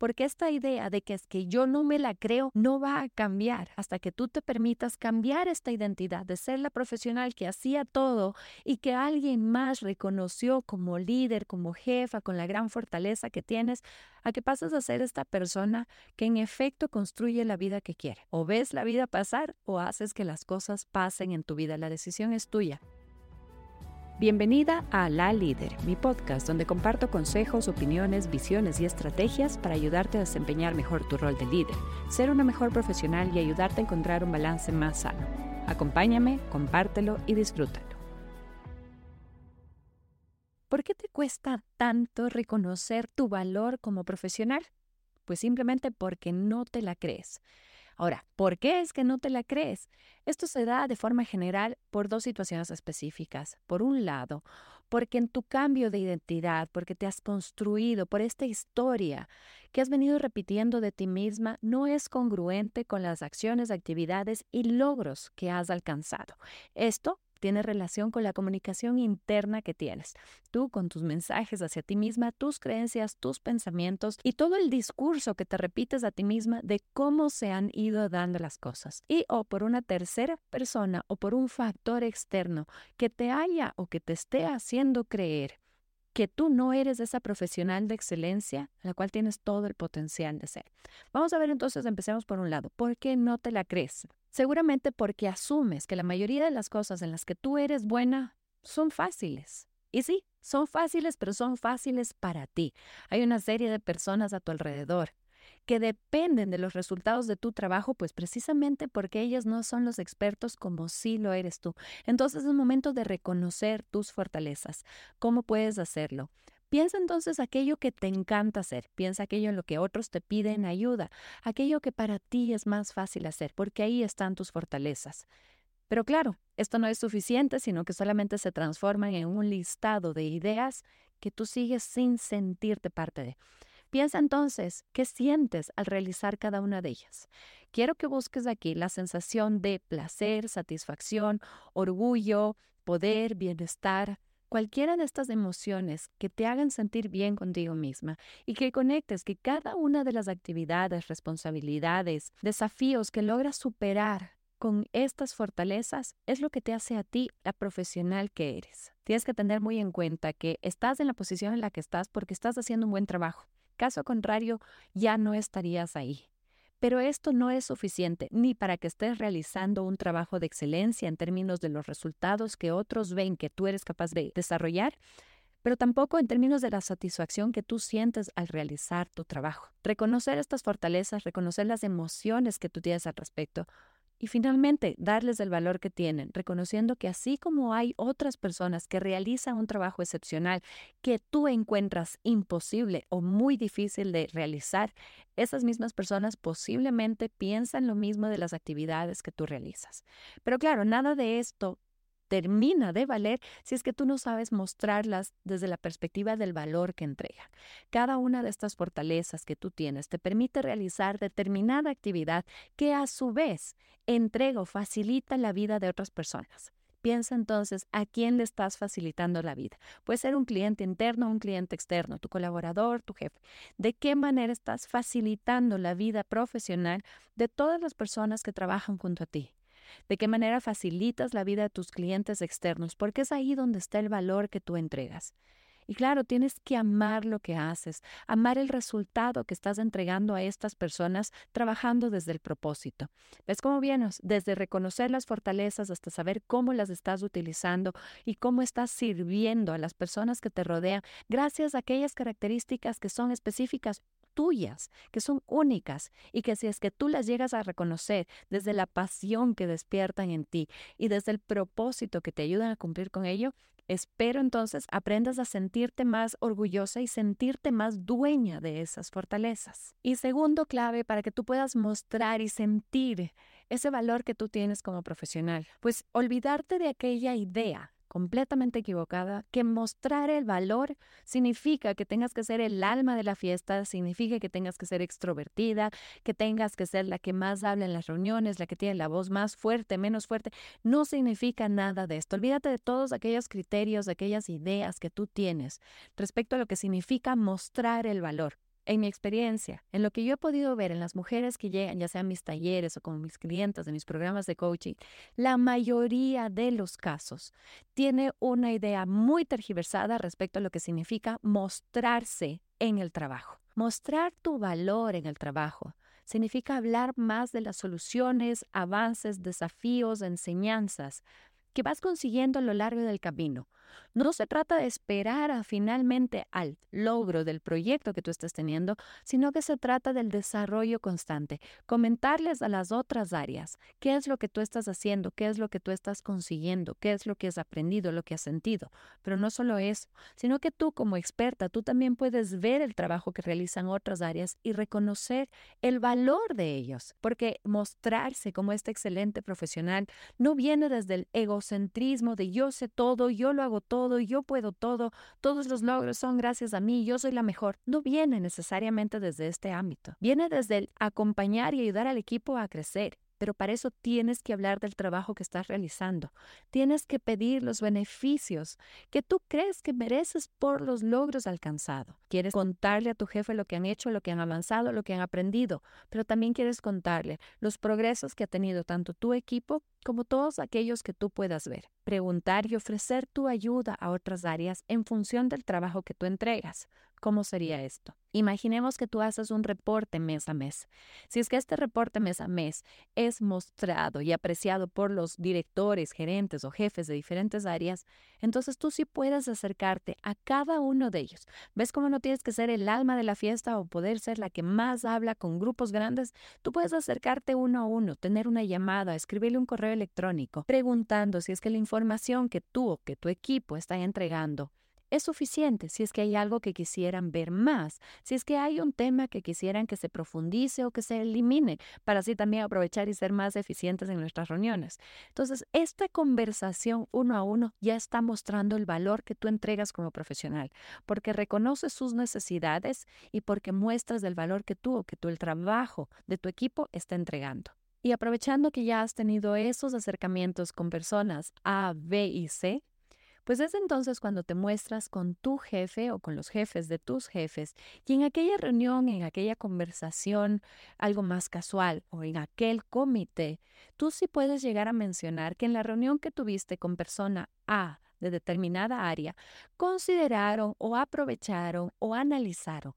porque esta idea de que es que yo no me la creo no va a cambiar hasta que tú te permitas cambiar esta identidad de ser la profesional que hacía todo y que alguien más reconoció como líder, como jefa, con la gran fortaleza que tienes, a que pases a ser esta persona que en efecto construye la vida que quiere. O ves la vida pasar o haces que las cosas pasen en tu vida. La decisión es tuya. Bienvenida a La Líder, mi podcast donde comparto consejos, opiniones, visiones y estrategias para ayudarte a desempeñar mejor tu rol de líder, ser una mejor profesional y ayudarte a encontrar un balance más sano. Acompáñame, compártelo y disfrútalo. ¿Por qué te cuesta tanto reconocer tu valor como profesional? Pues simplemente porque no te la crees. Ahora, ¿por qué es que no te la crees? Esto se da de forma general por dos situaciones específicas. Por un lado, porque en tu cambio de identidad, porque te has construido por esta historia que has venido repitiendo de ti misma, no es congruente con las acciones, actividades y logros que has alcanzado. Esto tiene relación con la comunicación interna que tienes. Tú con tus mensajes hacia ti misma, tus creencias, tus pensamientos y todo el discurso que te repites a ti misma de cómo se han ido dando las cosas. Y o por una tercera persona o por un factor externo que te haya o que te esté haciendo creer que tú no eres esa profesional de excelencia a la cual tienes todo el potencial de ser. Vamos a ver entonces, empecemos por un lado, ¿por qué no te la crees? Seguramente porque asumes que la mayoría de las cosas en las que tú eres buena son fáciles. Y sí, son fáciles, pero son fáciles para ti. Hay una serie de personas a tu alrededor que dependen de los resultados de tu trabajo, pues precisamente porque ellos no son los expertos como sí lo eres tú. Entonces es momento de reconocer tus fortalezas. ¿Cómo puedes hacerlo? Piensa entonces aquello que te encanta hacer, piensa aquello en lo que otros te piden ayuda, aquello que para ti es más fácil hacer, porque ahí están tus fortalezas. Pero claro, esto no es suficiente, sino que solamente se transforman en un listado de ideas que tú sigues sin sentirte parte de. Piensa entonces, ¿qué sientes al realizar cada una de ellas? Quiero que busques aquí la sensación de placer, satisfacción, orgullo, poder, bienestar, cualquiera de estas emociones que te hagan sentir bien contigo misma y que conectes que cada una de las actividades, responsabilidades, desafíos que logras superar con estas fortalezas es lo que te hace a ti la profesional que eres. Tienes que tener muy en cuenta que estás en la posición en la que estás porque estás haciendo un buen trabajo. Caso contrario, ya no estarías ahí. Pero esto no es suficiente ni para que estés realizando un trabajo de excelencia en términos de los resultados que otros ven que tú eres capaz de desarrollar, pero tampoco en términos de la satisfacción que tú sientes al realizar tu trabajo. Reconocer estas fortalezas, reconocer las emociones que tú tienes al respecto, y finalmente, darles el valor que tienen, reconociendo que así como hay otras personas que realizan un trabajo excepcional que tú encuentras imposible o muy difícil de realizar, esas mismas personas posiblemente piensan lo mismo de las actividades que tú realizas. Pero claro, nada de esto termina de valer si es que tú no sabes mostrarlas desde la perspectiva del valor que entrega. Cada una de estas fortalezas que tú tienes te permite realizar determinada actividad que a su vez entrega o facilita la vida de otras personas. Piensa entonces a quién le estás facilitando la vida. Puede ser un cliente interno o un cliente externo, tu colaborador, tu jefe. ¿De qué manera estás facilitando la vida profesional de todas las personas que trabajan junto a ti? De qué manera facilitas la vida de tus clientes externos, porque es ahí donde está el valor que tú entregas. Y claro, tienes que amar lo que haces, amar el resultado que estás entregando a estas personas trabajando desde el propósito. ¿Ves cómo vienes? Desde reconocer las fortalezas hasta saber cómo las estás utilizando y cómo estás sirviendo a las personas que te rodean gracias a aquellas características que son específicas tuyas, que son únicas y que si es que tú las llegas a reconocer desde la pasión que despiertan en ti y desde el propósito que te ayudan a cumplir con ello, espero entonces aprendas a sentirte más orgullosa y sentirte más dueña de esas fortalezas. Y segundo clave para que tú puedas mostrar y sentir ese valor que tú tienes como profesional, pues olvidarte de aquella idea completamente equivocada, que mostrar el valor significa que tengas que ser el alma de la fiesta, significa que tengas que ser extrovertida, que tengas que ser la que más habla en las reuniones, la que tiene la voz más fuerte, menos fuerte. No significa nada de esto. Olvídate de todos aquellos criterios, de aquellas ideas que tú tienes respecto a lo que significa mostrar el valor. En mi experiencia, en lo que yo he podido ver en las mujeres que llegan, ya sean mis talleres o como mis clientes de mis programas de coaching, la mayoría de los casos tiene una idea muy tergiversada respecto a lo que significa mostrarse en el trabajo. Mostrar tu valor en el trabajo significa hablar más de las soluciones, avances, desafíos, enseñanzas que vas consiguiendo a lo largo del camino no se trata de esperar a finalmente al logro del proyecto que tú estás teniendo, sino que se trata del desarrollo constante. Comentarles a las otras áreas qué es lo que tú estás haciendo, qué es lo que tú estás consiguiendo, qué es lo que has aprendido, lo que has sentido. Pero no solo eso, sino que tú como experta, tú también puedes ver el trabajo que realizan otras áreas y reconocer el valor de ellos, porque mostrarse como este excelente profesional no viene desde el egocentrismo de yo sé todo, yo lo hago todo, yo puedo todo, todos los logros son gracias a mí, yo soy la mejor, no viene necesariamente desde este ámbito. Viene desde el acompañar y ayudar al equipo a crecer, pero para eso tienes que hablar del trabajo que estás realizando. Tienes que pedir los beneficios que tú crees que mereces por los logros alcanzados. Quieres contarle a tu jefe lo que han hecho, lo que han avanzado, lo que han aprendido, pero también quieres contarle los progresos que ha tenido tanto tu equipo como todos aquellos que tú puedas ver. Preguntar y ofrecer tu ayuda a otras áreas en función del trabajo que tú entregas. ¿Cómo sería esto? Imaginemos que tú haces un reporte mes a mes. Si es que este reporte mes a mes es mostrado y apreciado por los directores, gerentes o jefes de diferentes áreas, entonces tú sí puedes acercarte a cada uno de ellos. ¿Ves cómo no tienes que ser el alma de la fiesta o poder ser la que más habla con grupos grandes? Tú puedes acercarte uno a uno, tener una llamada, escribirle un correo electrónico, preguntando si es que la información que tú o que tu equipo está entregando es suficiente si es que hay algo que quisieran ver más, si es que hay un tema que quisieran que se profundice o que se elimine, para así también aprovechar y ser más eficientes en nuestras reuniones. Entonces, esta conversación uno a uno ya está mostrando el valor que tú entregas como profesional, porque reconoces sus necesidades y porque muestras el valor que tú o que tú el trabajo de tu equipo está entregando. Y aprovechando que ya has tenido esos acercamientos con personas A, B y C, pues es entonces cuando te muestras con tu jefe o con los jefes de tus jefes y en aquella reunión, en aquella conversación, algo más casual o en aquel comité, tú sí puedes llegar a mencionar que en la reunión que tuviste con persona A de determinada área, consideraron o aprovecharon o analizaron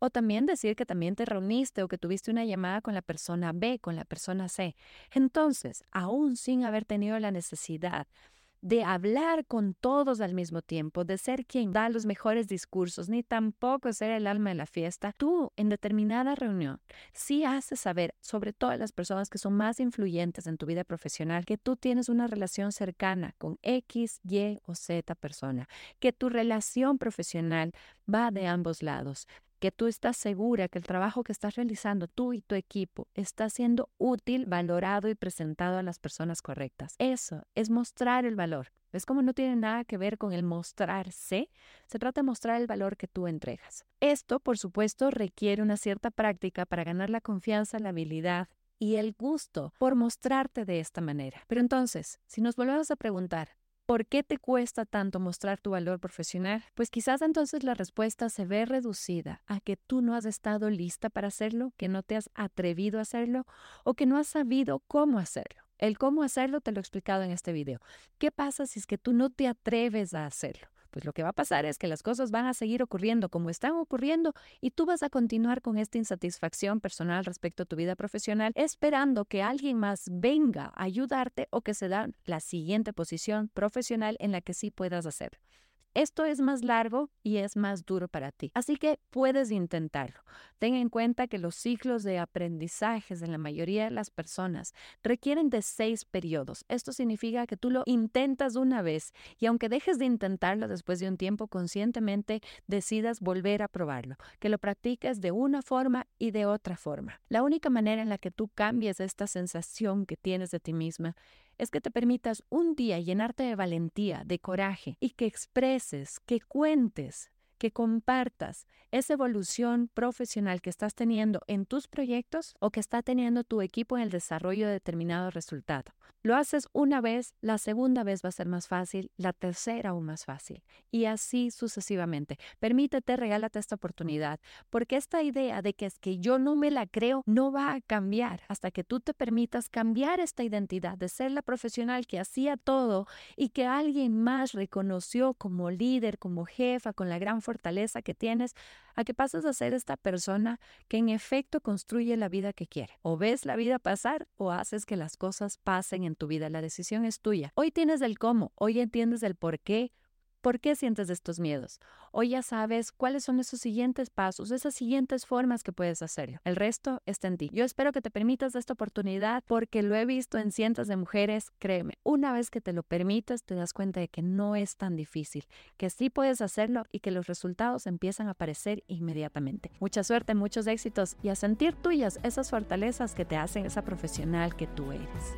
o también decir que también te reuniste o que tuviste una llamada con la persona B, con la persona C. Entonces, aún sin haber tenido la necesidad de hablar con todos al mismo tiempo, de ser quien da los mejores discursos, ni tampoco ser el alma de la fiesta, tú en determinada reunión sí haces saber, sobre todo a las personas que son más influyentes en tu vida profesional, que tú tienes una relación cercana con X, Y o Z persona, que tu relación profesional va de ambos lados, que tú estás segura que el trabajo que estás realizando tú y tu equipo está siendo útil, valorado y presentado a las personas correctas. Eso es mostrar el valor. ¿Ves cómo no tiene nada que ver con el mostrarse? Se trata de mostrar el valor que tú entregas. Esto, por supuesto, requiere una cierta práctica para ganar la confianza, la habilidad y el gusto por mostrarte de esta manera. Pero entonces, si nos volvemos a preguntar, ¿Por qué te cuesta tanto mostrar tu valor profesional? Pues quizás entonces la respuesta se ve reducida a que tú no has estado lista para hacerlo, que no te has atrevido a hacerlo o que no has sabido cómo hacerlo. El cómo hacerlo te lo he explicado en este video. ¿Qué pasa si es que tú no te atreves a hacerlo? Pues lo que va a pasar es que las cosas van a seguir ocurriendo como están ocurriendo y tú vas a continuar con esta insatisfacción personal respecto a tu vida profesional, esperando que alguien más venga a ayudarte o que se da la siguiente posición profesional en la que sí puedas hacer. Esto es más largo y es más duro para ti, así que puedes intentarlo. Ten en cuenta que los ciclos de aprendizajes en la mayoría de las personas requieren de seis periodos. Esto significa que tú lo intentas una vez y aunque dejes de intentarlo después de un tiempo, conscientemente decidas volver a probarlo, que lo practiques de una forma y de otra forma. La única manera en la que tú cambies esta sensación que tienes de ti misma es que te permitas un día llenarte de valentía, de coraje y que expreses, que cuentes, que compartas esa evolución profesional que estás teniendo en tus proyectos o que está teniendo tu equipo en el desarrollo de determinado resultado. Lo haces una vez, la segunda vez va a ser más fácil, la tercera aún más fácil. Y así sucesivamente. Permítete, regálate esta oportunidad, porque esta idea de que es que yo no me la creo no va a cambiar hasta que tú te permitas cambiar esta identidad de ser la profesional que hacía todo y que alguien más reconoció como líder, como jefa, con la gran fortaleza que tienes, a que pases a ser esta persona que en efecto construye la vida que quiere. O ves la vida pasar o haces que las cosas pasen tu vida. La decisión es tuya. Hoy tienes el cómo, hoy entiendes el por qué, ¿Por qué sientes estos miedos? Hoy ya sabes cuáles son esos siguientes pasos, esas siguientes formas que puedes hacerlo. El resto está en ti. Yo espero que te permitas esta oportunidad porque lo he visto en cientos de mujeres. Créeme, una vez que te lo permitas, te das cuenta de que no es tan difícil, que sí puedes hacerlo y que los resultados empiezan a aparecer inmediatamente. Mucha suerte, muchos éxitos y a sentir tuyas esas fortalezas que te hacen esa profesional que tú eres.